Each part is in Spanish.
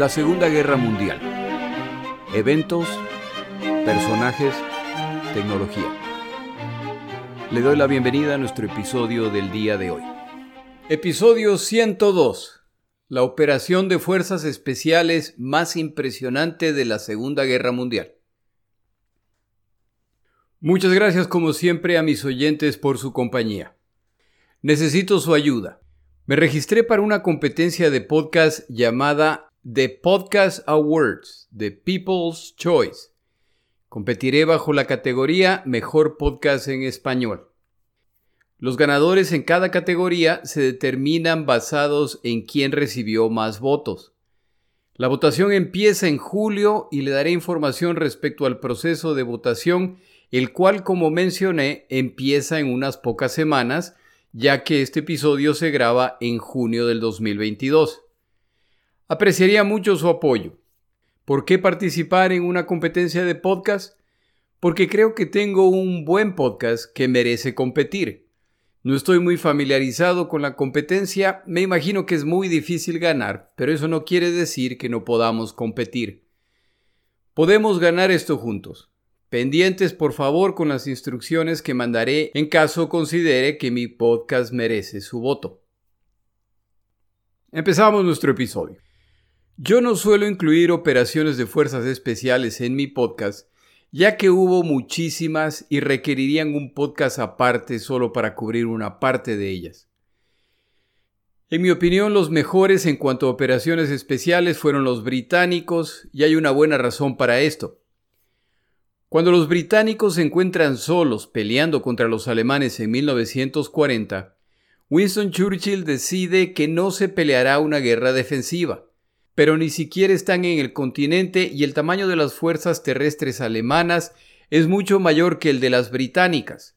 La Segunda Guerra Mundial. Eventos, personajes, tecnología. Le doy la bienvenida a nuestro episodio del día de hoy. Episodio 102. La operación de fuerzas especiales más impresionante de la Segunda Guerra Mundial. Muchas gracias como siempre a mis oyentes por su compañía. Necesito su ayuda. Me registré para una competencia de podcast llamada The Podcast Awards, The People's Choice. Competiré bajo la categoría Mejor Podcast en Español. Los ganadores en cada categoría se determinan basados en quién recibió más votos. La votación empieza en julio y le daré información respecto al proceso de votación, el cual, como mencioné, empieza en unas pocas semanas, ya que este episodio se graba en junio del 2022. Apreciaría mucho su apoyo. ¿Por qué participar en una competencia de podcast? Porque creo que tengo un buen podcast que merece competir. No estoy muy familiarizado con la competencia, me imagino que es muy difícil ganar, pero eso no quiere decir que no podamos competir. Podemos ganar esto juntos. Pendientes por favor con las instrucciones que mandaré en caso considere que mi podcast merece su voto. Empezamos nuestro episodio. Yo no suelo incluir operaciones de fuerzas especiales en mi podcast, ya que hubo muchísimas y requerirían un podcast aparte solo para cubrir una parte de ellas. En mi opinión, los mejores en cuanto a operaciones especiales fueron los británicos, y hay una buena razón para esto. Cuando los británicos se encuentran solos peleando contra los alemanes en 1940, Winston Churchill decide que no se peleará una guerra defensiva, pero ni siquiera están en el continente y el tamaño de las fuerzas terrestres alemanas es mucho mayor que el de las británicas.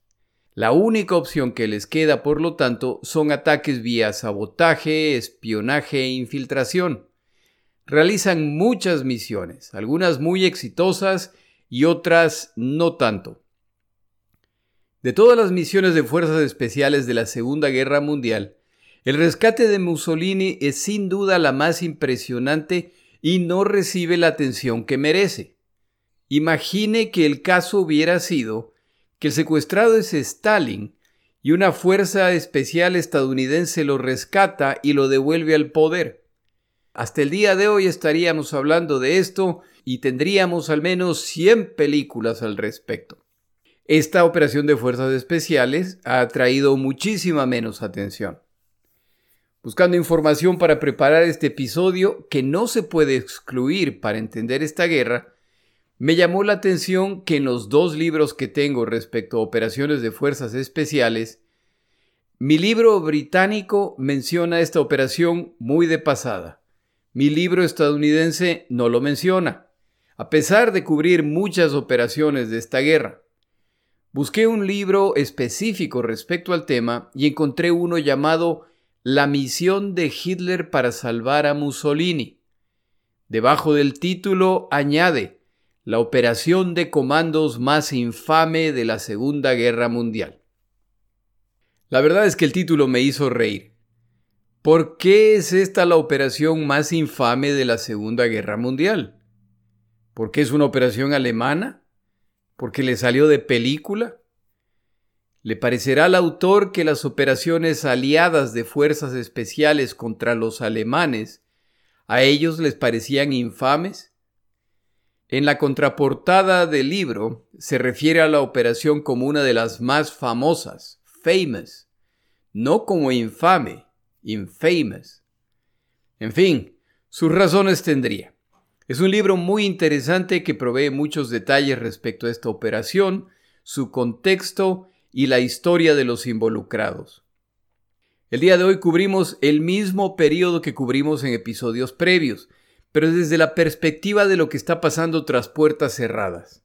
La única opción que les queda, por lo tanto, son ataques vía sabotaje, espionaje e infiltración. Realizan muchas misiones, algunas muy exitosas y otras no tanto. De todas las misiones de fuerzas especiales de la Segunda Guerra Mundial, el rescate de Mussolini es sin duda la más impresionante y no recibe la atención que merece. Imagine que el caso hubiera sido que el secuestrado es Stalin y una fuerza especial estadounidense lo rescata y lo devuelve al poder. Hasta el día de hoy estaríamos hablando de esto y tendríamos al menos 100 películas al respecto. Esta operación de fuerzas especiales ha atraído muchísima menos atención. Buscando información para preparar este episodio que no se puede excluir para entender esta guerra, me llamó la atención que en los dos libros que tengo respecto a operaciones de fuerzas especiales, mi libro británico menciona esta operación muy de pasada mi libro estadounidense no lo menciona, a pesar de cubrir muchas operaciones de esta guerra. Busqué un libro específico respecto al tema y encontré uno llamado La misión de Hitler para salvar a Mussolini. Debajo del título añade la operación de comandos más infame de la Segunda Guerra Mundial. La verdad es que el título me hizo reír. ¿Por qué es esta la operación más infame de la Segunda Guerra Mundial? ¿Por qué es una operación alemana? ¿Por qué le salió de película? ¿Le parecerá al autor que las operaciones aliadas de fuerzas especiales contra los alemanes a ellos les parecían infames? En la contraportada del libro se refiere a la operación como una de las más famosas, famous, no como infame, infamous. En fin, sus razones tendría. Es un libro muy interesante que provee muchos detalles respecto a esta operación, su contexto y la historia de los involucrados. El día de hoy cubrimos el mismo periodo que cubrimos en episodios previos, pero desde la perspectiva de lo que está pasando tras puertas cerradas,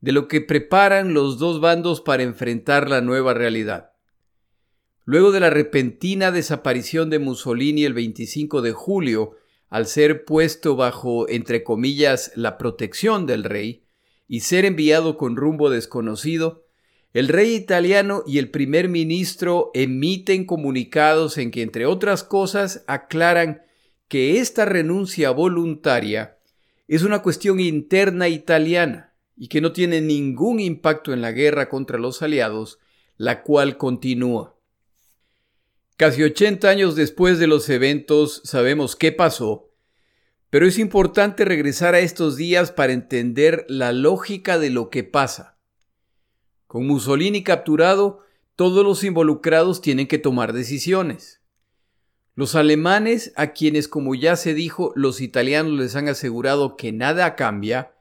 de lo que preparan los dos bandos para enfrentar la nueva realidad. Luego de la repentina desaparición de Mussolini el 25 de julio, al ser puesto bajo, entre comillas, la protección del rey y ser enviado con rumbo desconocido, el rey italiano y el primer ministro emiten comunicados en que, entre otras cosas, aclaran que esta renuncia voluntaria es una cuestión interna italiana y que no tiene ningún impacto en la guerra contra los aliados, la cual continúa. Casi 80 años después de los eventos sabemos qué pasó, pero es importante regresar a estos días para entender la lógica de lo que pasa. Con Mussolini capturado, todos los involucrados tienen que tomar decisiones. Los alemanes, a quienes como ya se dijo los italianos les han asegurado que nada cambia,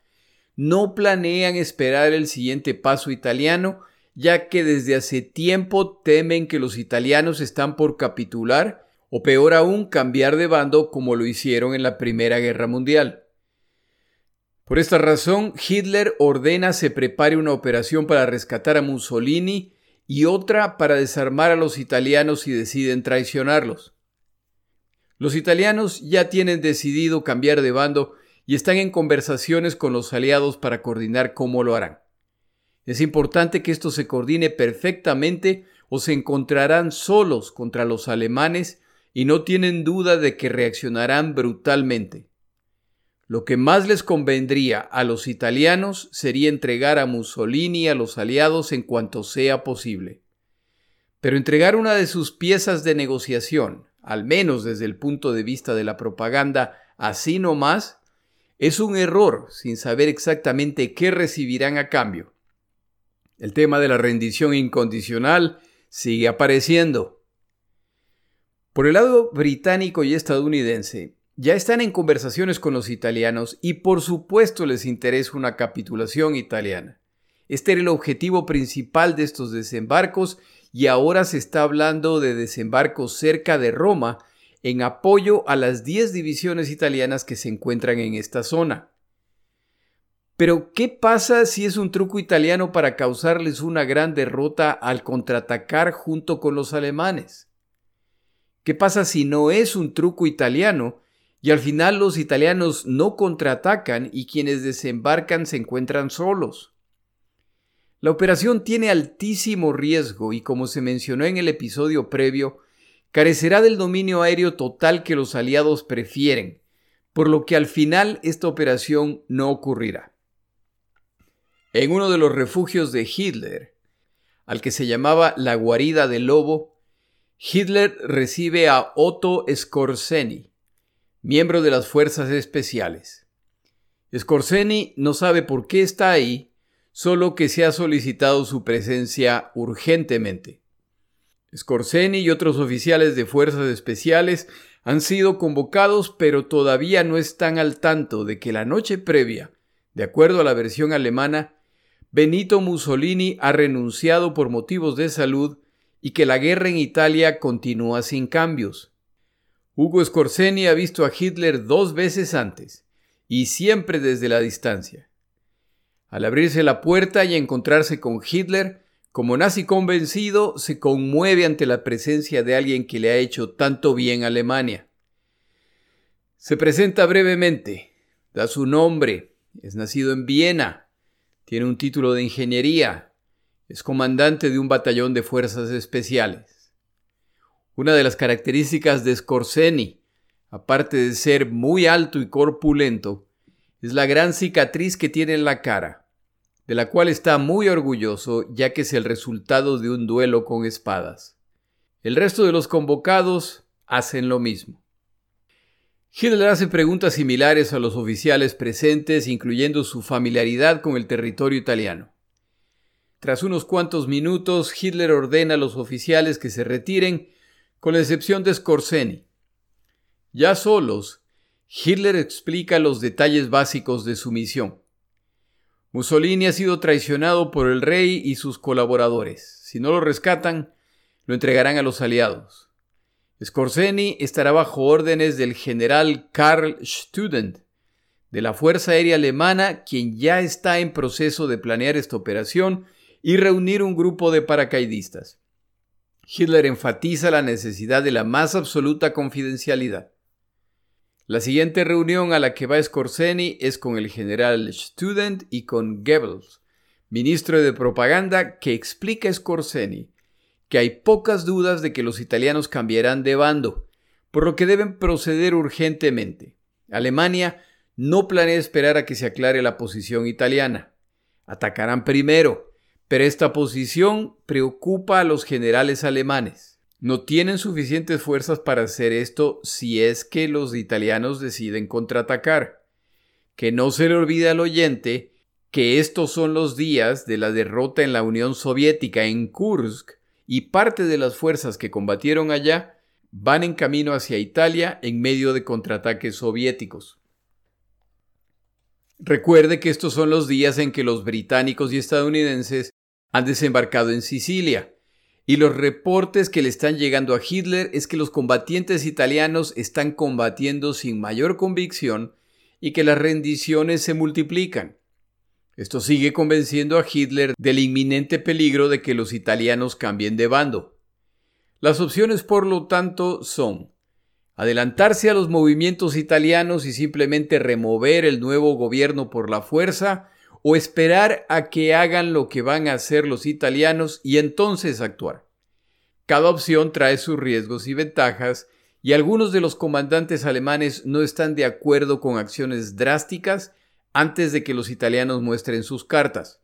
no planean esperar el siguiente paso italiano, ya que desde hace tiempo temen que los italianos están por capitular o peor aún cambiar de bando como lo hicieron en la Primera Guerra Mundial. Por esta razón, Hitler ordena se prepare una operación para rescatar a Mussolini y otra para desarmar a los italianos si deciden traicionarlos. Los italianos ya tienen decidido cambiar de bando y están en conversaciones con los aliados para coordinar cómo lo harán. Es importante que esto se coordine perfectamente o se encontrarán solos contra los alemanes y no tienen duda de que reaccionarán brutalmente. Lo que más les convendría a los italianos sería entregar a Mussolini a los aliados en cuanto sea posible. Pero entregar una de sus piezas de negociación, al menos desde el punto de vista de la propaganda, así no más, es un error sin saber exactamente qué recibirán a cambio. El tema de la rendición incondicional sigue apareciendo. Por el lado británico y estadounidense, ya están en conversaciones con los italianos y por supuesto les interesa una capitulación italiana. Este era el objetivo principal de estos desembarcos y ahora se está hablando de desembarcos cerca de Roma en apoyo a las 10 divisiones italianas que se encuentran en esta zona. Pero, ¿qué pasa si es un truco italiano para causarles una gran derrota al contraatacar junto con los alemanes? ¿Qué pasa si no es un truco italiano y al final los italianos no contraatacan y quienes desembarcan se encuentran solos? La operación tiene altísimo riesgo y como se mencionó en el episodio previo, carecerá del dominio aéreo total que los aliados prefieren, por lo que al final esta operación no ocurrirá. En uno de los refugios de Hitler, al que se llamaba la guarida del lobo, Hitler recibe a Otto Skorzeny, miembro de las fuerzas especiales. Skorzeny no sabe por qué está ahí solo que se ha solicitado su presencia urgentemente. Scorseni y otros oficiales de fuerzas especiales han sido convocados, pero todavía no están al tanto de que la noche previa, de acuerdo a la versión alemana, Benito Mussolini ha renunciado por motivos de salud y que la guerra en Italia continúa sin cambios. Hugo Scorseni ha visto a Hitler dos veces antes, y siempre desde la distancia. Al abrirse la puerta y encontrarse con Hitler, como nazi convencido, se conmueve ante la presencia de alguien que le ha hecho tanto bien a Alemania. Se presenta brevemente, da su nombre, es nacido en Viena, tiene un título de ingeniería, es comandante de un batallón de fuerzas especiales. Una de las características de Scorseni, aparte de ser muy alto y corpulento, es la gran cicatriz que tiene en la cara de la cual está muy orgulloso ya que es el resultado de un duelo con espadas. El resto de los convocados hacen lo mismo. Hitler hace preguntas similares a los oficiales presentes, incluyendo su familiaridad con el territorio italiano. Tras unos cuantos minutos, Hitler ordena a los oficiales que se retiren, con la excepción de Skorzeny. Ya solos, Hitler explica los detalles básicos de su misión. Mussolini ha sido traicionado por el rey y sus colaboradores. Si no lo rescatan, lo entregarán a los aliados. Scorseni estará bajo órdenes del general Karl Student, de la Fuerza Aérea Alemana, quien ya está en proceso de planear esta operación y reunir un grupo de paracaidistas. Hitler enfatiza la necesidad de la más absoluta confidencialidad. La siguiente reunión a la que va Scorseni es con el general Student y con Goebbels, ministro de propaganda, que explica a Scorseni que hay pocas dudas de que los italianos cambiarán de bando, por lo que deben proceder urgentemente. Alemania no planea esperar a que se aclare la posición italiana. Atacarán primero, pero esta posición preocupa a los generales alemanes. No tienen suficientes fuerzas para hacer esto si es que los italianos deciden contraatacar. Que no se le olvide al oyente que estos son los días de la derrota en la Unión Soviética en Kursk y parte de las fuerzas que combatieron allá van en camino hacia Italia en medio de contraataques soviéticos. Recuerde que estos son los días en que los británicos y estadounidenses han desembarcado en Sicilia, y los reportes que le están llegando a Hitler es que los combatientes italianos están combatiendo sin mayor convicción y que las rendiciones se multiplican. Esto sigue convenciendo a Hitler del inminente peligro de que los italianos cambien de bando. Las opciones, por lo tanto, son adelantarse a los movimientos italianos y simplemente remover el nuevo gobierno por la fuerza, o esperar a que hagan lo que van a hacer los italianos y entonces actuar. Cada opción trae sus riesgos y ventajas, y algunos de los comandantes alemanes no están de acuerdo con acciones drásticas antes de que los italianos muestren sus cartas.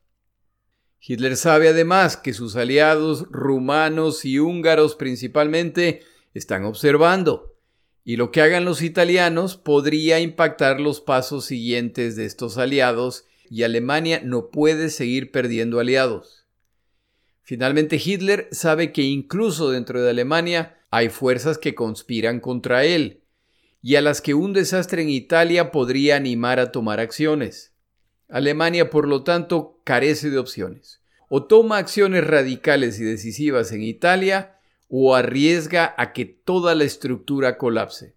Hitler sabe además que sus aliados rumanos y húngaros principalmente están observando, y lo que hagan los italianos podría impactar los pasos siguientes de estos aliados y Alemania no puede seguir perdiendo aliados. Finalmente Hitler sabe que incluso dentro de Alemania hay fuerzas que conspiran contra él y a las que un desastre en Italia podría animar a tomar acciones. Alemania, por lo tanto, carece de opciones. O toma acciones radicales y decisivas en Italia o arriesga a que toda la estructura colapse.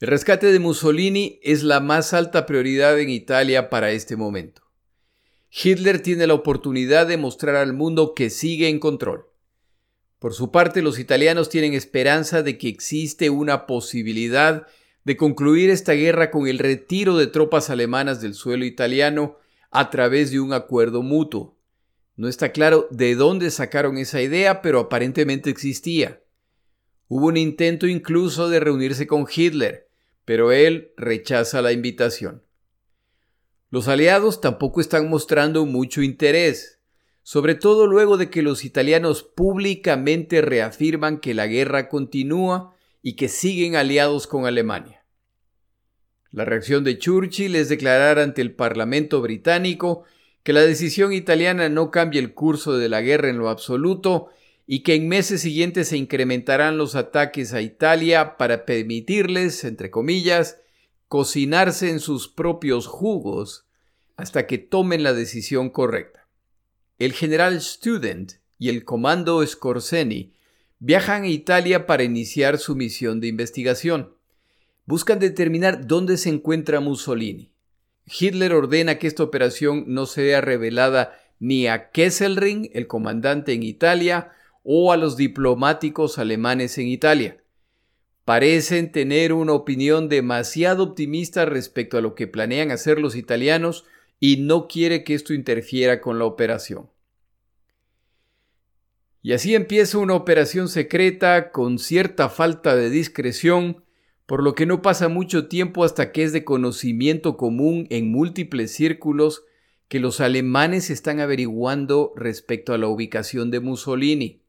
El rescate de Mussolini es la más alta prioridad en Italia para este momento. Hitler tiene la oportunidad de mostrar al mundo que sigue en control. Por su parte, los italianos tienen esperanza de que existe una posibilidad de concluir esta guerra con el retiro de tropas alemanas del suelo italiano a través de un acuerdo mutuo. No está claro de dónde sacaron esa idea, pero aparentemente existía. Hubo un intento incluso de reunirse con Hitler, pero él rechaza la invitación. Los aliados tampoco están mostrando mucho interés, sobre todo luego de que los italianos públicamente reafirman que la guerra continúa y que siguen aliados con Alemania. La reacción de Churchill es declarar ante el Parlamento británico que la decisión italiana no cambia el curso de la guerra en lo absoluto y que en meses siguientes se incrementarán los ataques a Italia para permitirles, entre comillas, cocinarse en sus propios jugos hasta que tomen la decisión correcta. El general Student y el comando Scorseni viajan a Italia para iniciar su misión de investigación. Buscan determinar dónde se encuentra Mussolini. Hitler ordena que esta operación no sea revelada ni a Kesselring, el comandante en Italia, o a los diplomáticos alemanes en Italia. Parecen tener una opinión demasiado optimista respecto a lo que planean hacer los italianos y no quiere que esto interfiera con la operación. Y así empieza una operación secreta con cierta falta de discreción, por lo que no pasa mucho tiempo hasta que es de conocimiento común en múltiples círculos que los alemanes están averiguando respecto a la ubicación de Mussolini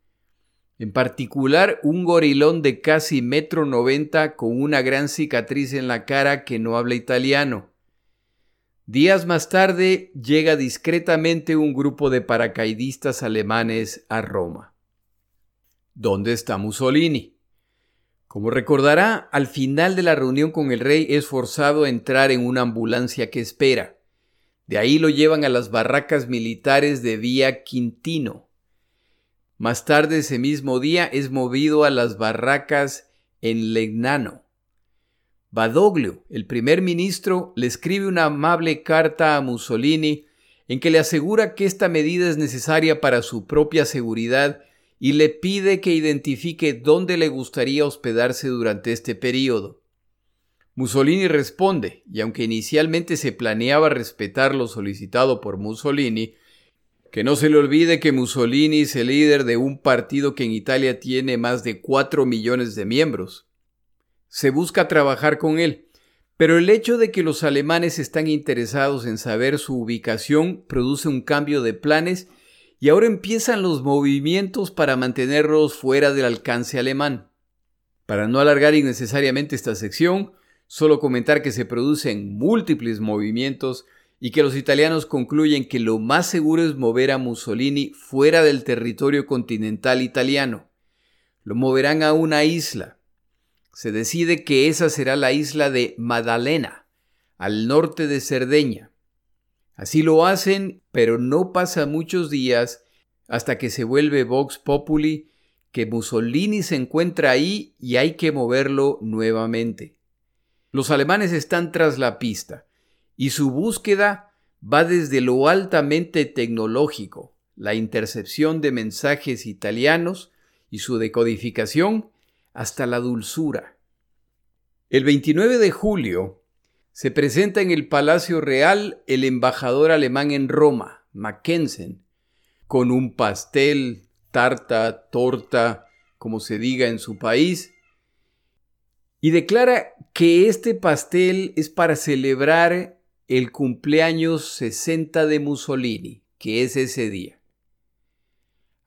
en particular un gorilón de casi metro noventa con una gran cicatriz en la cara que no habla italiano. Días más tarde llega discretamente un grupo de paracaidistas alemanes a Roma. ¿Dónde está Mussolini? Como recordará, al final de la reunión con el rey es forzado a entrar en una ambulancia que espera. De ahí lo llevan a las barracas militares de Vía Quintino. Más tarde ese mismo día es movido a las barracas en Legnano. Badoglio, el primer ministro, le escribe una amable carta a Mussolini en que le asegura que esta medida es necesaria para su propia seguridad y le pide que identifique dónde le gustaría hospedarse durante este periodo. Mussolini responde, y aunque inicialmente se planeaba respetar lo solicitado por Mussolini, que no se le olvide que Mussolini es el líder de un partido que en Italia tiene más de 4 millones de miembros. Se busca trabajar con él, pero el hecho de que los alemanes están interesados en saber su ubicación produce un cambio de planes y ahora empiezan los movimientos para mantenerlos fuera del alcance alemán. Para no alargar innecesariamente esta sección, solo comentar que se producen múltiples movimientos y que los italianos concluyen que lo más seguro es mover a Mussolini fuera del territorio continental italiano. Lo moverán a una isla. Se decide que esa será la isla de Maddalena, al norte de Cerdeña. Así lo hacen, pero no pasa muchos días hasta que se vuelve Vox Populi que Mussolini se encuentra ahí y hay que moverlo nuevamente. Los alemanes están tras la pista y su búsqueda va desde lo altamente tecnológico, la intercepción de mensajes italianos y su decodificación, hasta la dulzura. El 29 de julio, se presenta en el Palacio Real el embajador alemán en Roma, Mackensen, con un pastel, tarta, torta, como se diga en su país, y declara que este pastel es para celebrar el cumpleaños 60 de Mussolini, que es ese día.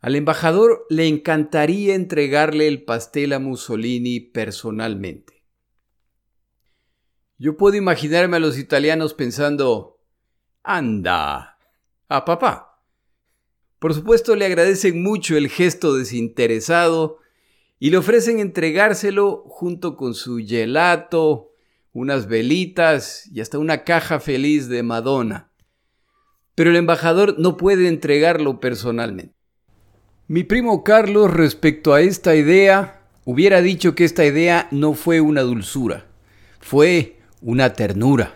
Al embajador le encantaría entregarle el pastel a Mussolini personalmente. Yo puedo imaginarme a los italianos pensando, anda, a papá. Por supuesto le agradecen mucho el gesto desinteresado y le ofrecen entregárselo junto con su gelato, unas velitas y hasta una caja feliz de Madonna. Pero el embajador no puede entregarlo personalmente. Mi primo Carlos respecto a esta idea hubiera dicho que esta idea no fue una dulzura, fue una ternura.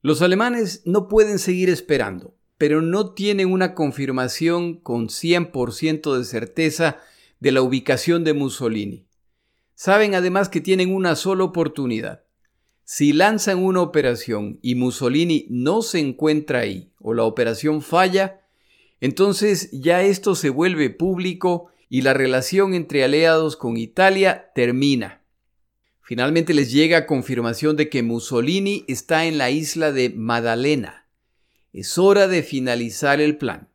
Los alemanes no pueden seguir esperando, pero no tienen una confirmación con 100% de certeza de la ubicación de Mussolini. Saben además que tienen una sola oportunidad. Si lanzan una operación y Mussolini no se encuentra ahí o la operación falla, entonces ya esto se vuelve público y la relación entre aliados con Italia termina. Finalmente les llega confirmación de que Mussolini está en la isla de Maddalena. Es hora de finalizar el plan.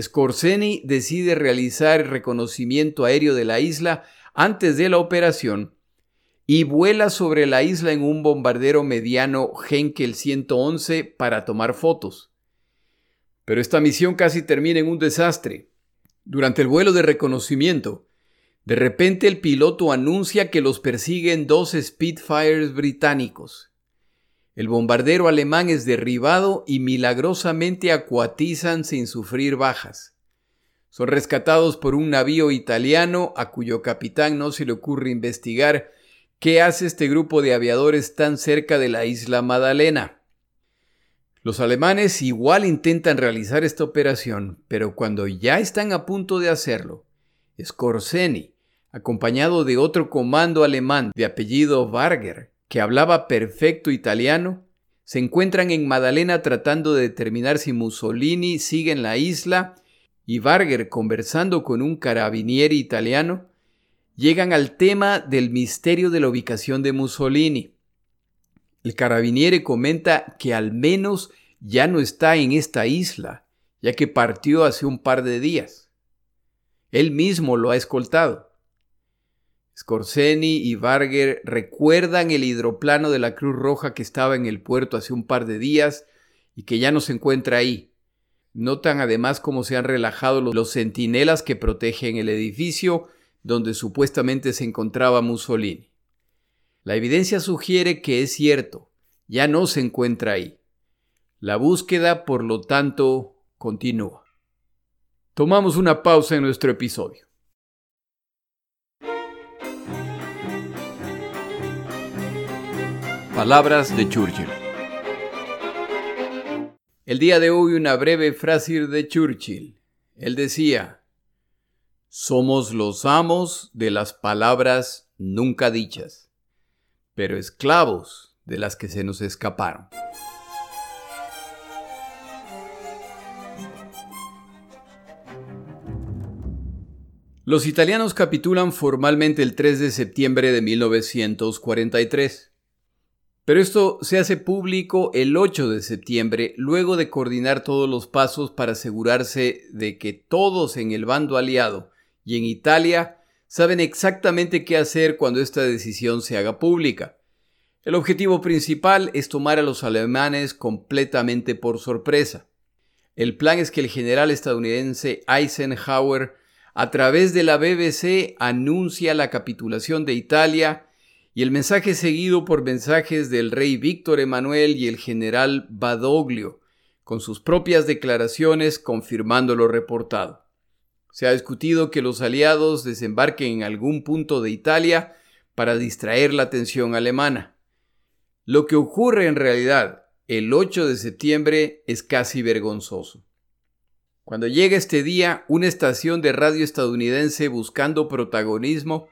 Scorseni decide realizar reconocimiento aéreo de la isla antes de la operación y vuela sobre la isla en un bombardero mediano Henkel 111 para tomar fotos. Pero esta misión casi termina en un desastre. Durante el vuelo de reconocimiento, de repente el piloto anuncia que los persiguen dos Spitfires británicos. El bombardero alemán es derribado y milagrosamente acuatizan sin sufrir bajas. Son rescatados por un navío italiano a cuyo capitán no se le ocurre investigar qué hace este grupo de aviadores tan cerca de la isla Madalena. Los alemanes igual intentan realizar esta operación, pero cuando ya están a punto de hacerlo, Scorseni, acompañado de otro comando alemán de apellido Varger, que hablaba perfecto italiano, se encuentran en Madalena tratando de determinar si Mussolini sigue en la isla y Varger conversando con un carabinieri italiano, llegan al tema del misterio de la ubicación de Mussolini. El carabiniere comenta que al menos ya no está en esta isla, ya que partió hace un par de días. Él mismo lo ha escoltado. Scorseni y Varger recuerdan el hidroplano de la Cruz Roja que estaba en el puerto hace un par de días y que ya no se encuentra ahí. Notan además cómo se han relajado los centinelas que protegen el edificio donde supuestamente se encontraba Mussolini. La evidencia sugiere que es cierto, ya no se encuentra ahí. La búsqueda, por lo tanto, continúa. Tomamos una pausa en nuestro episodio. Palabras de Churchill. El día de hoy una breve frase de Churchill. Él decía, somos los amos de las palabras nunca dichas, pero esclavos de las que se nos escaparon. Los italianos capitulan formalmente el 3 de septiembre de 1943. Pero esto se hace público el 8 de septiembre, luego de coordinar todos los pasos para asegurarse de que todos en el bando aliado y en Italia saben exactamente qué hacer cuando esta decisión se haga pública. El objetivo principal es tomar a los alemanes completamente por sorpresa. El plan es que el general estadounidense Eisenhower, a través de la BBC, anuncia la capitulación de Italia y el mensaje seguido por mensajes del rey Víctor Emanuel y el general Badoglio, con sus propias declaraciones confirmando lo reportado. Se ha discutido que los aliados desembarquen en algún punto de Italia para distraer la atención alemana. Lo que ocurre en realidad el 8 de septiembre es casi vergonzoso. Cuando llega este día, una estación de radio estadounidense buscando protagonismo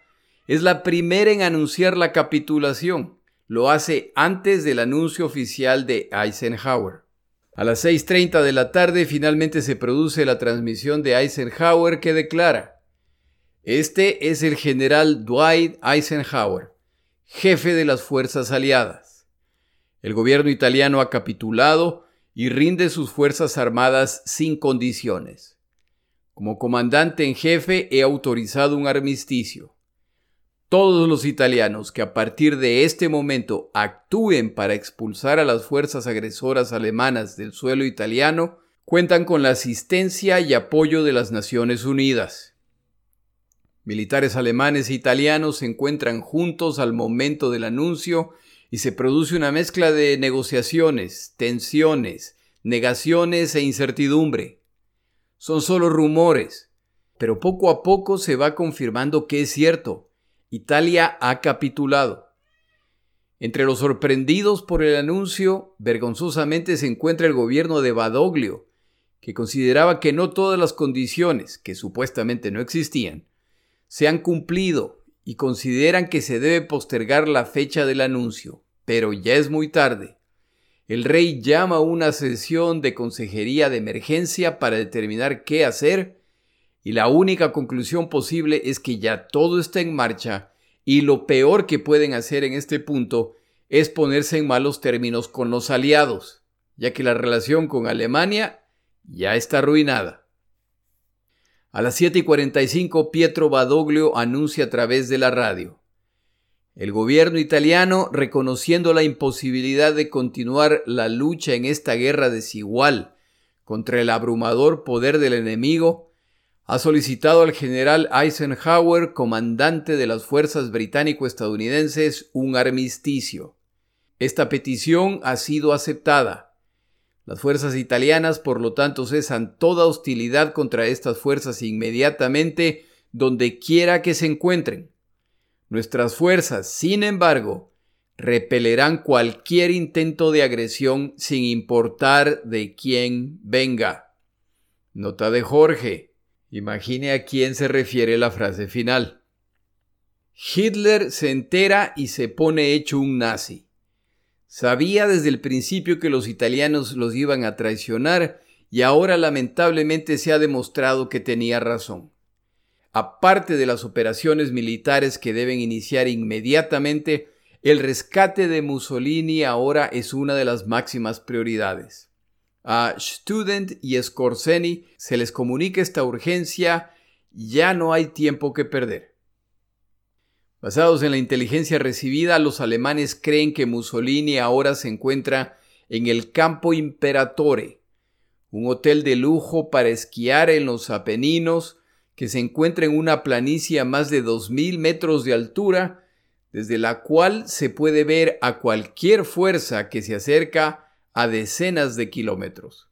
es la primera en anunciar la capitulación. Lo hace antes del anuncio oficial de Eisenhower. A las 6.30 de la tarde finalmente se produce la transmisión de Eisenhower que declara, Este es el general Dwight Eisenhower, jefe de las Fuerzas Aliadas. El gobierno italiano ha capitulado y rinde sus Fuerzas Armadas sin condiciones. Como comandante en jefe he autorizado un armisticio todos los italianos que a partir de este momento actúen para expulsar a las fuerzas agresoras alemanas del suelo italiano cuentan con la asistencia y apoyo de las Naciones Unidas. Militares alemanes e italianos se encuentran juntos al momento del anuncio y se produce una mezcla de negociaciones, tensiones, negaciones e incertidumbre. Son solo rumores, pero poco a poco se va confirmando que es cierto Italia ha capitulado. Entre los sorprendidos por el anuncio, vergonzosamente se encuentra el gobierno de Badoglio, que consideraba que no todas las condiciones, que supuestamente no existían, se han cumplido y consideran que se debe postergar la fecha del anuncio, pero ya es muy tarde. El rey llama a una sesión de consejería de emergencia para determinar qué hacer y la única conclusión posible es que ya todo está en marcha y lo peor que pueden hacer en este punto es ponerse en malos términos con los aliados, ya que la relación con Alemania ya está arruinada. A las 7 y 45 Pietro Badoglio anuncia a través de la radio. El gobierno italiano, reconociendo la imposibilidad de continuar la lucha en esta guerra desigual contra el abrumador poder del enemigo, ha solicitado al general Eisenhower, comandante de las fuerzas británico-estadounidenses, un armisticio. Esta petición ha sido aceptada. Las fuerzas italianas, por lo tanto, cesan toda hostilidad contra estas fuerzas inmediatamente donde quiera que se encuentren. Nuestras fuerzas, sin embargo, repelerán cualquier intento de agresión sin importar de quién venga. Nota de Jorge. Imagine a quién se refiere la frase final. Hitler se entera y se pone hecho un nazi. Sabía desde el principio que los italianos los iban a traicionar y ahora lamentablemente se ha demostrado que tenía razón. Aparte de las operaciones militares que deben iniciar inmediatamente, el rescate de Mussolini ahora es una de las máximas prioridades. A Student y Scorseni se les comunica esta urgencia, ya no hay tiempo que perder. Basados en la inteligencia recibida, los alemanes creen que Mussolini ahora se encuentra en el Campo Imperatore, un hotel de lujo para esquiar en los Apeninos que se encuentra en una planicie a más de 2.000 metros de altura, desde la cual se puede ver a cualquier fuerza que se acerca a decenas de kilómetros.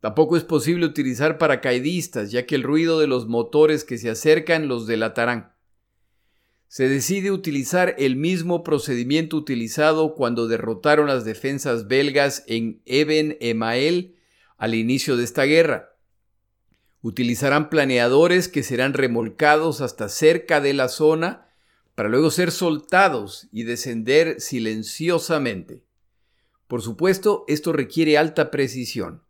Tampoco es posible utilizar paracaidistas, ya que el ruido de los motores que se acercan los delatarán. Se decide utilizar el mismo procedimiento utilizado cuando derrotaron las defensas belgas en Eben Emael al inicio de esta guerra. Utilizarán planeadores que serán remolcados hasta cerca de la zona para luego ser soltados y descender silenciosamente. Por supuesto, esto requiere alta precisión,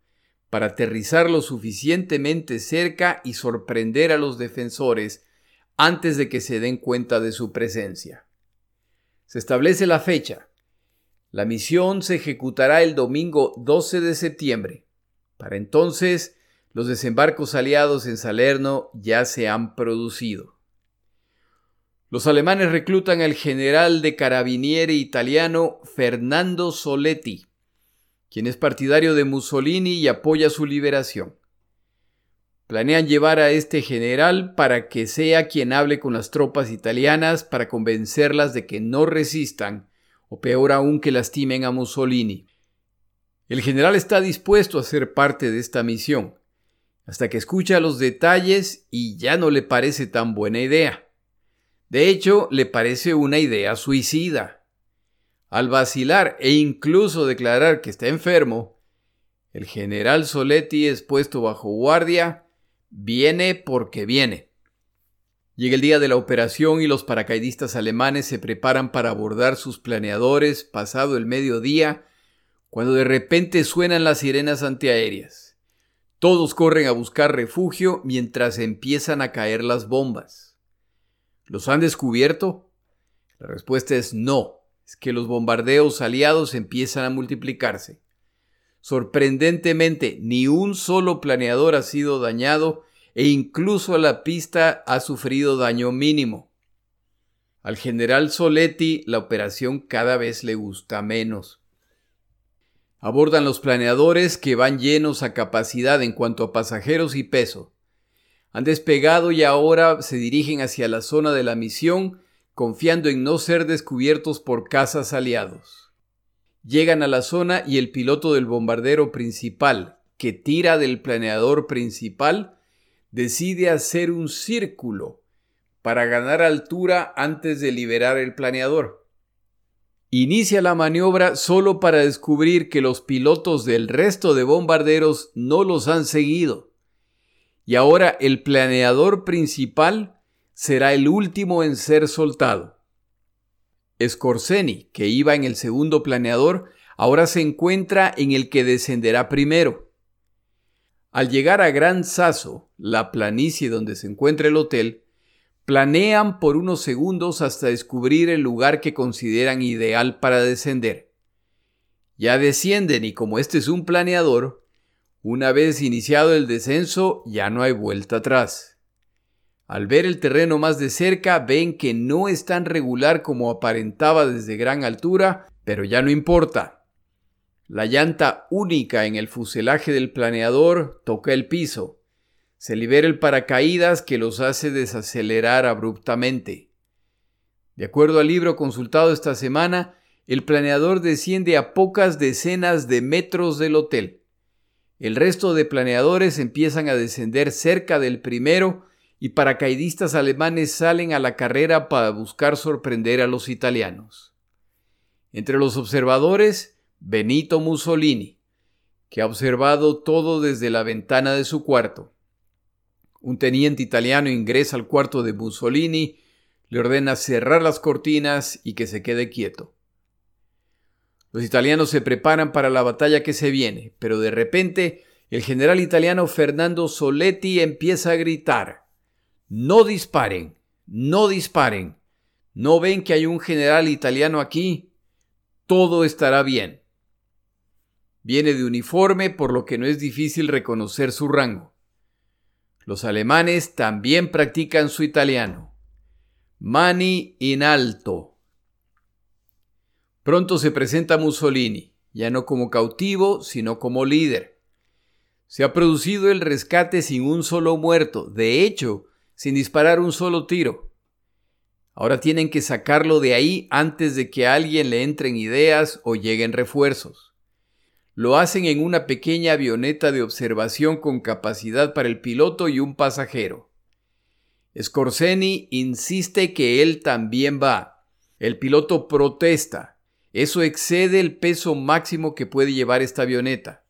para aterrizar lo suficientemente cerca y sorprender a los defensores antes de que se den cuenta de su presencia. Se establece la fecha. La misión se ejecutará el domingo 12 de septiembre. Para entonces, los desembarcos aliados en Salerno ya se han producido. Los alemanes reclutan al general de carabinieri italiano Fernando Soletti, quien es partidario de Mussolini y apoya su liberación. Planean llevar a este general para que sea quien hable con las tropas italianas para convencerlas de que no resistan, o peor aún que lastimen a Mussolini. El general está dispuesto a ser parte de esta misión, hasta que escucha los detalles y ya no le parece tan buena idea. De hecho, le parece una idea suicida. Al vacilar e incluso declarar que está enfermo, el general Soletti es puesto bajo guardia, viene porque viene. Llega el día de la operación y los paracaidistas alemanes se preparan para abordar sus planeadores pasado el mediodía, cuando de repente suenan las sirenas antiaéreas. Todos corren a buscar refugio mientras empiezan a caer las bombas. ¿Los han descubierto? La respuesta es no, es que los bombardeos aliados empiezan a multiplicarse. Sorprendentemente, ni un solo planeador ha sido dañado e incluso la pista ha sufrido daño mínimo. Al general Soletti la operación cada vez le gusta menos. Abordan los planeadores que van llenos a capacidad en cuanto a pasajeros y peso. Han despegado y ahora se dirigen hacia la zona de la misión confiando en no ser descubiertos por cazas aliados. Llegan a la zona y el piloto del bombardero principal, que tira del planeador principal, decide hacer un círculo para ganar altura antes de liberar el planeador. Inicia la maniobra solo para descubrir que los pilotos del resto de bombarderos no los han seguido. Y ahora el planeador principal será el último en ser soltado. Scorseni, que iba en el segundo planeador, ahora se encuentra en el que descenderá primero. Al llegar a Gran Sasso, la planicie donde se encuentra el hotel, planean por unos segundos hasta descubrir el lugar que consideran ideal para descender. Ya descienden y como este es un planeador, una vez iniciado el descenso ya no hay vuelta atrás. Al ver el terreno más de cerca ven que no es tan regular como aparentaba desde gran altura, pero ya no importa. La llanta única en el fuselaje del planeador toca el piso. Se libera el paracaídas que los hace desacelerar abruptamente. De acuerdo al libro consultado esta semana, el planeador desciende a pocas decenas de metros del hotel. El resto de planeadores empiezan a descender cerca del primero y paracaidistas alemanes salen a la carrera para buscar sorprender a los italianos. Entre los observadores Benito Mussolini, que ha observado todo desde la ventana de su cuarto. Un teniente italiano ingresa al cuarto de Mussolini, le ordena cerrar las cortinas y que se quede quieto. Los italianos se preparan para la batalla que se viene, pero de repente el general italiano Fernando Soletti empieza a gritar No disparen, no disparen. ¿No ven que hay un general italiano aquí? Todo estará bien. Viene de uniforme, por lo que no es difícil reconocer su rango. Los alemanes también practican su italiano. Mani in alto. Pronto se presenta Mussolini, ya no como cautivo, sino como líder. Se ha producido el rescate sin un solo muerto, de hecho, sin disparar un solo tiro. Ahora tienen que sacarlo de ahí antes de que a alguien le entren ideas o lleguen refuerzos. Lo hacen en una pequeña avioneta de observación con capacidad para el piloto y un pasajero. Scorseni insiste que él también va. El piloto protesta. Eso excede el peso máximo que puede llevar esta avioneta.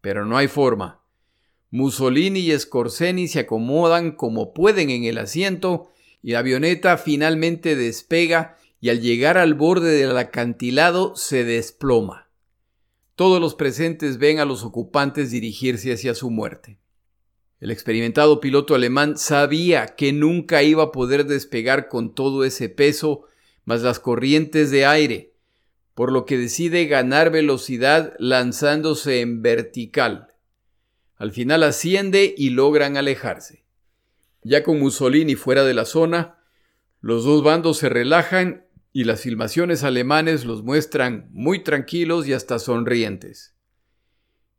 Pero no hay forma. Mussolini y Scorseni se acomodan como pueden en el asiento y la avioneta finalmente despega y al llegar al borde del acantilado se desploma. todos los presentes ven a los ocupantes dirigirse hacia su muerte. El experimentado piloto alemán sabía que nunca iba a poder despegar con todo ese peso más las corrientes de aire, por lo que decide ganar velocidad lanzándose en vertical. Al final asciende y logran alejarse. Ya con Mussolini fuera de la zona, los dos bandos se relajan y las filmaciones alemanes los muestran muy tranquilos y hasta sonrientes.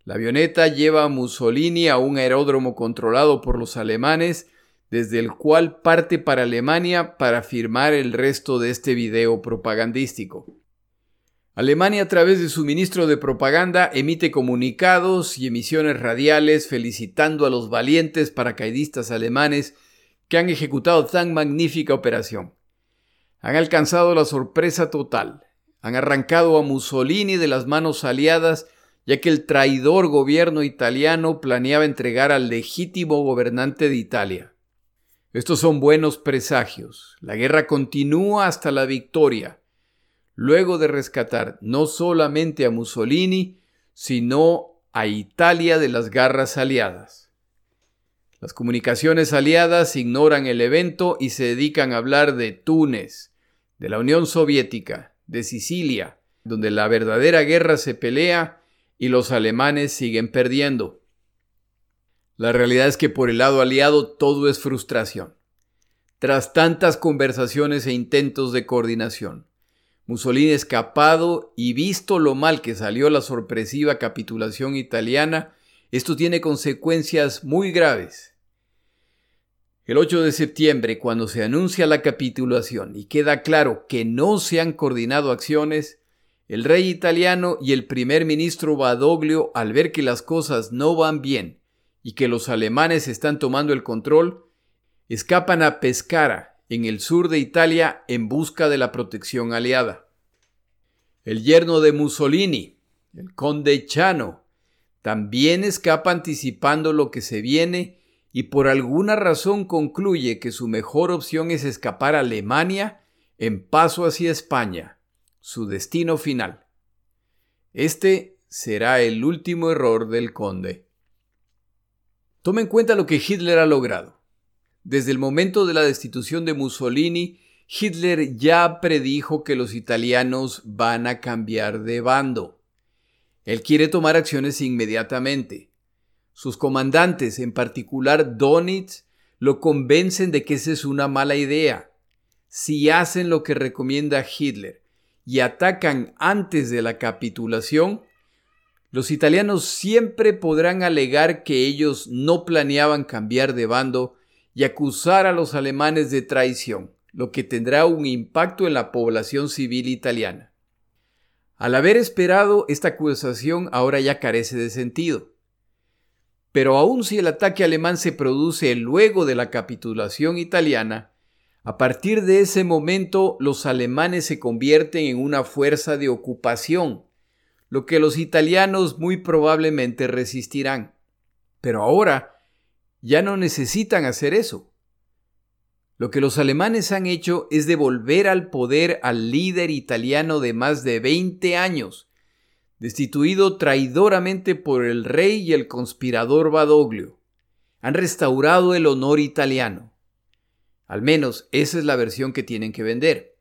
La avioneta lleva a Mussolini a un aeródromo controlado por los alemanes, desde el cual parte para Alemania para firmar el resto de este video propagandístico. Alemania a través de su ministro de propaganda emite comunicados y emisiones radiales felicitando a los valientes paracaidistas alemanes que han ejecutado tan magnífica operación. Han alcanzado la sorpresa total, han arrancado a Mussolini de las manos aliadas ya que el traidor gobierno italiano planeaba entregar al legítimo gobernante de Italia. Estos son buenos presagios. La guerra continúa hasta la victoria, luego de rescatar no solamente a Mussolini, sino a Italia de las garras aliadas. Las comunicaciones aliadas ignoran el evento y se dedican a hablar de Túnez, de la Unión Soviética, de Sicilia, donde la verdadera guerra se pelea y los alemanes siguen perdiendo. La realidad es que por el lado aliado todo es frustración. Tras tantas conversaciones e intentos de coordinación, Mussolini escapado y visto lo mal que salió la sorpresiva capitulación italiana, esto tiene consecuencias muy graves. El 8 de septiembre, cuando se anuncia la capitulación y queda claro que no se han coordinado acciones, el rey italiano y el primer ministro Badoglio, al ver que las cosas no van bien y que los alemanes están tomando el control, escapan a Pescara, en el sur de Italia, en busca de la protección aliada. El yerno de Mussolini, el conde Chano, también escapa anticipando lo que se viene y por alguna razón concluye que su mejor opción es escapar a Alemania en paso hacia España su destino final. Este será el último error del conde. Tome en cuenta lo que Hitler ha logrado. Desde el momento de la destitución de Mussolini, Hitler ya predijo que los italianos van a cambiar de bando. Él quiere tomar acciones inmediatamente. Sus comandantes, en particular Donitz, lo convencen de que esa es una mala idea. Si hacen lo que recomienda Hitler, y atacan antes de la capitulación, los italianos siempre podrán alegar que ellos no planeaban cambiar de bando y acusar a los alemanes de traición, lo que tendrá un impacto en la población civil italiana. Al haber esperado, esta acusación ahora ya carece de sentido. Pero aun si el ataque alemán se produce luego de la capitulación italiana, a partir de ese momento los alemanes se convierten en una fuerza de ocupación, lo que los italianos muy probablemente resistirán. Pero ahora ya no necesitan hacer eso. Lo que los alemanes han hecho es devolver al poder al líder italiano de más de 20 años, destituido traidoramente por el rey y el conspirador Badoglio. Han restaurado el honor italiano. Al menos esa es la versión que tienen que vender.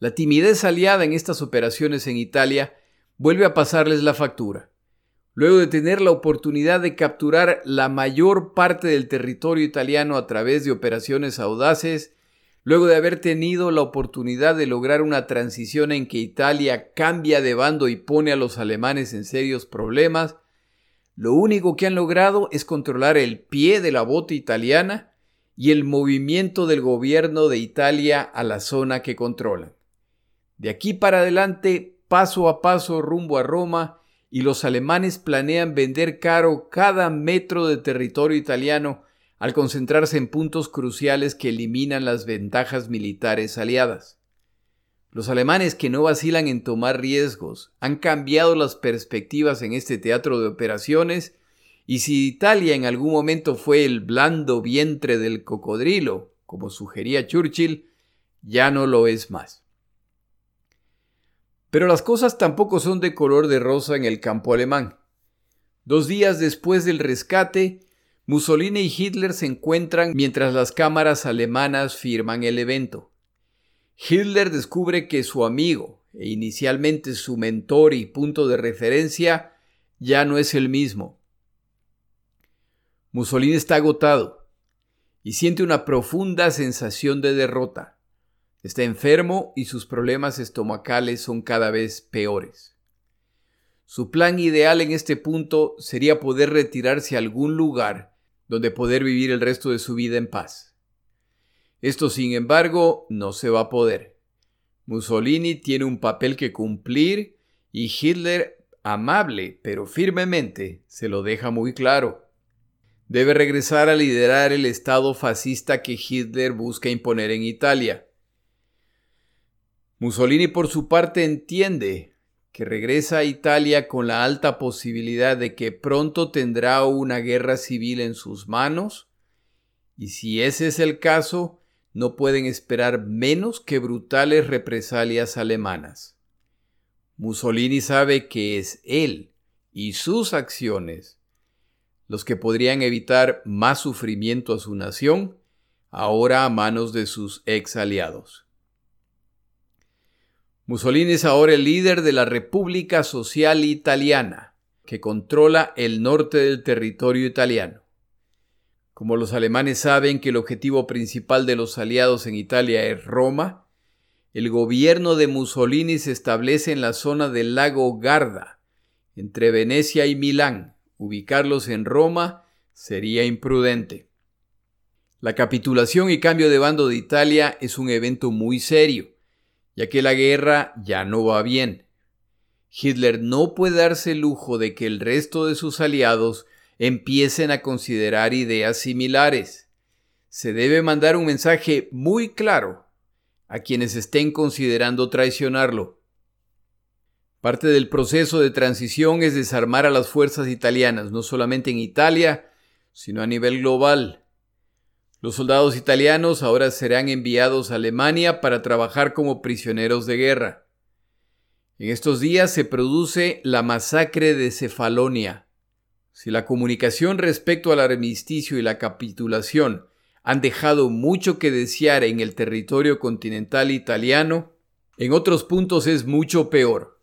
La timidez aliada en estas operaciones en Italia vuelve a pasarles la factura. Luego de tener la oportunidad de capturar la mayor parte del territorio italiano a través de operaciones audaces, luego de haber tenido la oportunidad de lograr una transición en que Italia cambia de bando y pone a los alemanes en serios problemas, lo único que han logrado es controlar el pie de la bota italiana y el movimiento del gobierno de Italia a la zona que controlan. De aquí para adelante, paso a paso rumbo a Roma, y los alemanes planean vender caro cada metro de territorio italiano al concentrarse en puntos cruciales que eliminan las ventajas militares aliadas. Los alemanes que no vacilan en tomar riesgos han cambiado las perspectivas en este teatro de operaciones y si Italia en algún momento fue el blando vientre del cocodrilo, como sugería Churchill, ya no lo es más. Pero las cosas tampoco son de color de rosa en el campo alemán. Dos días después del rescate, Mussolini y Hitler se encuentran mientras las cámaras alemanas firman el evento. Hitler descubre que su amigo, e inicialmente su mentor y punto de referencia, ya no es el mismo. Mussolini está agotado y siente una profunda sensación de derrota. Está enfermo y sus problemas estomacales son cada vez peores. Su plan ideal en este punto sería poder retirarse a algún lugar donde poder vivir el resto de su vida en paz. Esto, sin embargo, no se va a poder. Mussolini tiene un papel que cumplir y Hitler, amable pero firmemente, se lo deja muy claro. Debe regresar a liderar el Estado fascista que Hitler busca imponer en Italia. Mussolini por su parte entiende que regresa a Italia con la alta posibilidad de que pronto tendrá una guerra civil en sus manos, y si ese es el caso, no pueden esperar menos que brutales represalias alemanas. Mussolini sabe que es él y sus acciones los que podrían evitar más sufrimiento a su nación, ahora a manos de sus ex aliados. Mussolini es ahora el líder de la República Social Italiana, que controla el norte del territorio italiano. Como los alemanes saben que el objetivo principal de los aliados en Italia es Roma, el gobierno de Mussolini se establece en la zona del lago Garda, entre Venecia y Milán. Ubicarlos en Roma sería imprudente. La capitulación y cambio de bando de Italia es un evento muy serio, ya que la guerra ya no va bien. Hitler no puede darse el lujo de que el resto de sus aliados empiecen a considerar ideas similares. Se debe mandar un mensaje muy claro a quienes estén considerando traicionarlo. Parte del proceso de transición es desarmar a las fuerzas italianas, no solamente en Italia, sino a nivel global. Los soldados italianos ahora serán enviados a Alemania para trabajar como prisioneros de guerra. En estos días se produce la masacre de Cefalonia, si la comunicación respecto al armisticio y la capitulación han dejado mucho que desear en el territorio continental italiano, en otros puntos es mucho peor.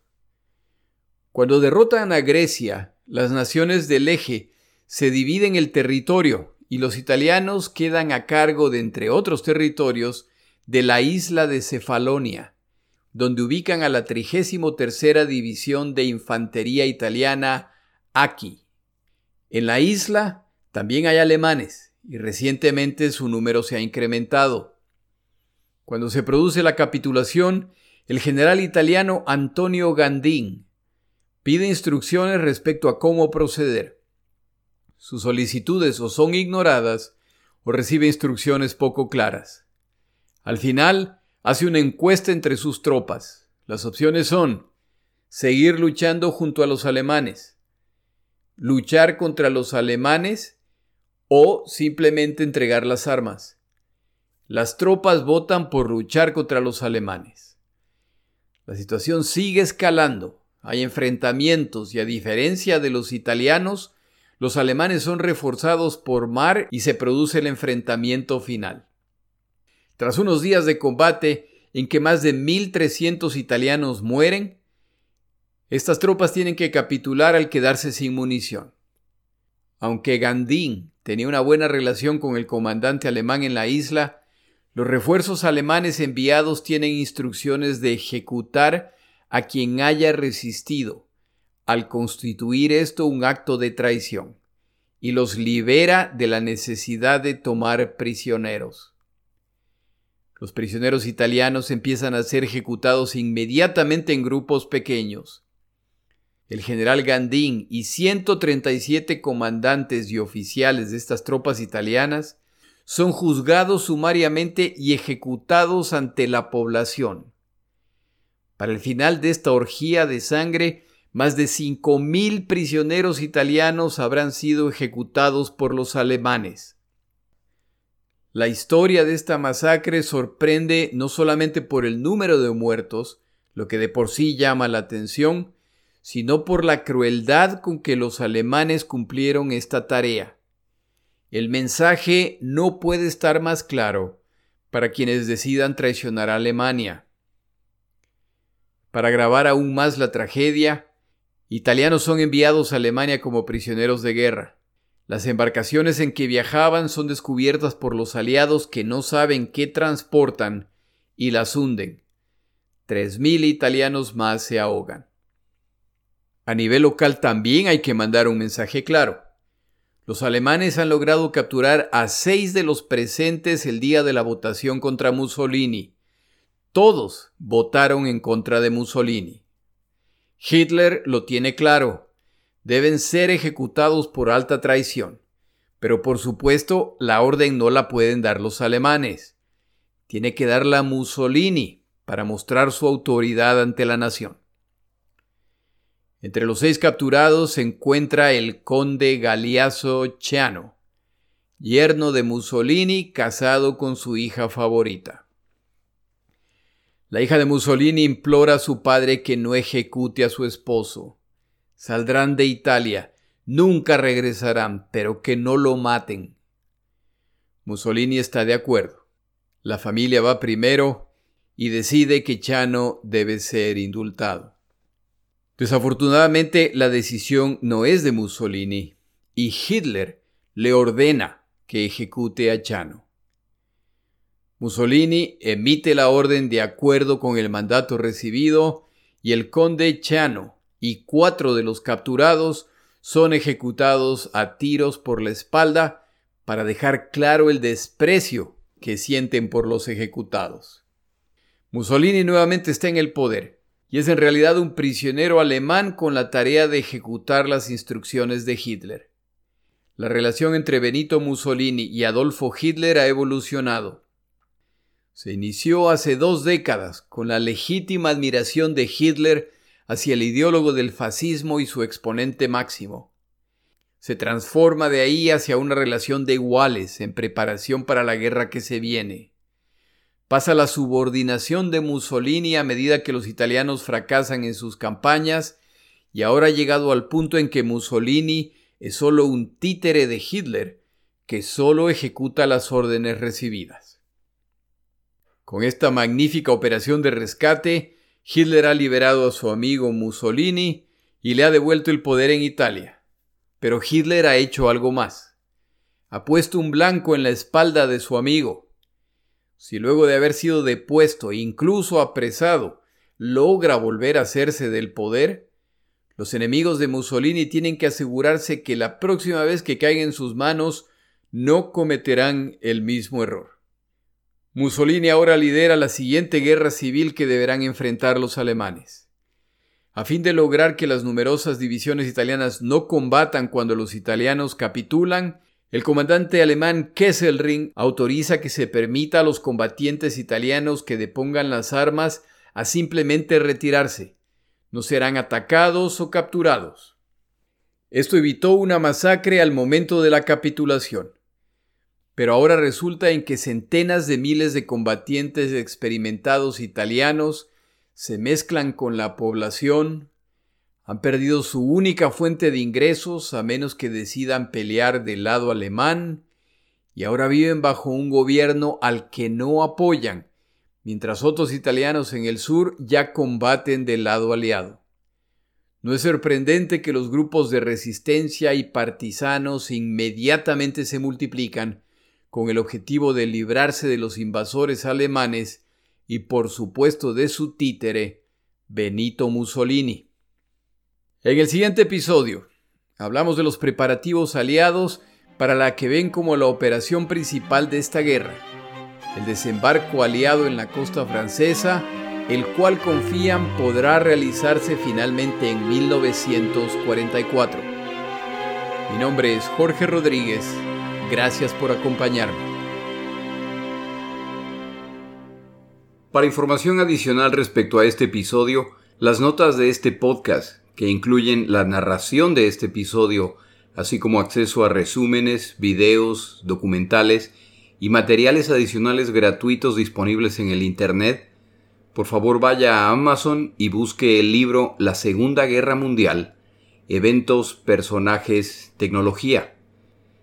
Cuando derrotan a Grecia, las naciones del eje se dividen el territorio y los italianos quedan a cargo de, entre otros territorios, de la isla de Cefalonia, donde ubican a la 33 División de Infantería Italiana Aki. En la isla también hay alemanes y recientemente su número se ha incrementado. Cuando se produce la capitulación, el general italiano Antonio Gandin pide instrucciones respecto a cómo proceder. Sus solicitudes o son ignoradas o recibe instrucciones poco claras. Al final, hace una encuesta entre sus tropas. Las opciones son seguir luchando junto a los alemanes, luchar contra los alemanes o simplemente entregar las armas. Las tropas votan por luchar contra los alemanes. La situación sigue escalando. Hay enfrentamientos y a diferencia de los italianos, los alemanes son reforzados por mar y se produce el enfrentamiento final. Tras unos días de combate en que más de 1.300 italianos mueren, estas tropas tienen que capitular al quedarse sin munición. Aunque Gandín tenía una buena relación con el comandante alemán en la isla, los refuerzos alemanes enviados tienen instrucciones de ejecutar a quien haya resistido, al constituir esto un acto de traición, y los libera de la necesidad de tomar prisioneros. Los prisioneros italianos empiezan a ser ejecutados inmediatamente en grupos pequeños el general Gandín y 137 comandantes y oficiales de estas tropas italianas son juzgados sumariamente y ejecutados ante la población. Para el final de esta orgía de sangre, más de 5.000 prisioneros italianos habrán sido ejecutados por los alemanes. La historia de esta masacre sorprende no solamente por el número de muertos, lo que de por sí llama la atención, sino por la crueldad con que los alemanes cumplieron esta tarea. El mensaje no puede estar más claro para quienes decidan traicionar a Alemania. Para agravar aún más la tragedia, italianos son enviados a Alemania como prisioneros de guerra. Las embarcaciones en que viajaban son descubiertas por los aliados que no saben qué transportan y las hunden. Tres mil italianos más se ahogan. A nivel local también hay que mandar un mensaje claro. Los alemanes han logrado capturar a seis de los presentes el día de la votación contra Mussolini. Todos votaron en contra de Mussolini. Hitler lo tiene claro. Deben ser ejecutados por alta traición. Pero por supuesto, la orden no la pueden dar los alemanes. Tiene que darla Mussolini para mostrar su autoridad ante la nación. Entre los seis capturados se encuentra el conde Galeazzo Ciano, yerno de Mussolini casado con su hija favorita. La hija de Mussolini implora a su padre que no ejecute a su esposo. Saldrán de Italia, nunca regresarán, pero que no lo maten. Mussolini está de acuerdo. La familia va primero y decide que Chano debe ser indultado. Desafortunadamente, la decisión no es de Mussolini y Hitler le ordena que ejecute a Chano. Mussolini emite la orden de acuerdo con el mandato recibido y el conde Chano y cuatro de los capturados son ejecutados a tiros por la espalda para dejar claro el desprecio que sienten por los ejecutados. Mussolini nuevamente está en el poder y es en realidad un prisionero alemán con la tarea de ejecutar las instrucciones de Hitler. La relación entre Benito Mussolini y Adolfo Hitler ha evolucionado. Se inició hace dos décadas con la legítima admiración de Hitler hacia el ideólogo del fascismo y su exponente máximo. Se transforma de ahí hacia una relación de iguales en preparación para la guerra que se viene pasa la subordinación de Mussolini a medida que los italianos fracasan en sus campañas y ahora ha llegado al punto en que Mussolini es solo un títere de Hitler que solo ejecuta las órdenes recibidas. Con esta magnífica operación de rescate, Hitler ha liberado a su amigo Mussolini y le ha devuelto el poder en Italia. Pero Hitler ha hecho algo más. Ha puesto un blanco en la espalda de su amigo, si luego de haber sido depuesto e incluso apresado, logra volver a hacerse del poder, los enemigos de Mussolini tienen que asegurarse que la próxima vez que caigan en sus manos no cometerán el mismo error. Mussolini ahora lidera la siguiente guerra civil que deberán enfrentar los alemanes. A fin de lograr que las numerosas divisiones italianas no combatan cuando los italianos capitulan, el comandante alemán Kesselring autoriza que se permita a los combatientes italianos que depongan las armas a simplemente retirarse. No serán atacados o capturados. Esto evitó una masacre al momento de la capitulación. Pero ahora resulta en que centenas de miles de combatientes experimentados italianos se mezclan con la población, han perdido su única fuente de ingresos a menos que decidan pelear del lado alemán y ahora viven bajo un gobierno al que no apoyan, mientras otros italianos en el sur ya combaten del lado aliado. No es sorprendente que los grupos de resistencia y partisanos inmediatamente se multiplican con el objetivo de librarse de los invasores alemanes y por supuesto de su títere, Benito Mussolini. En el siguiente episodio hablamos de los preparativos aliados para la que ven como la operación principal de esta guerra, el desembarco aliado en la costa francesa, el cual confían podrá realizarse finalmente en 1944. Mi nombre es Jorge Rodríguez, gracias por acompañarme. Para información adicional respecto a este episodio, las notas de este podcast que incluyen la narración de este episodio, así como acceso a resúmenes, videos, documentales y materiales adicionales gratuitos disponibles en el Internet, por favor vaya a Amazon y busque el libro La Segunda Guerra Mundial, Eventos, Personajes, Tecnología.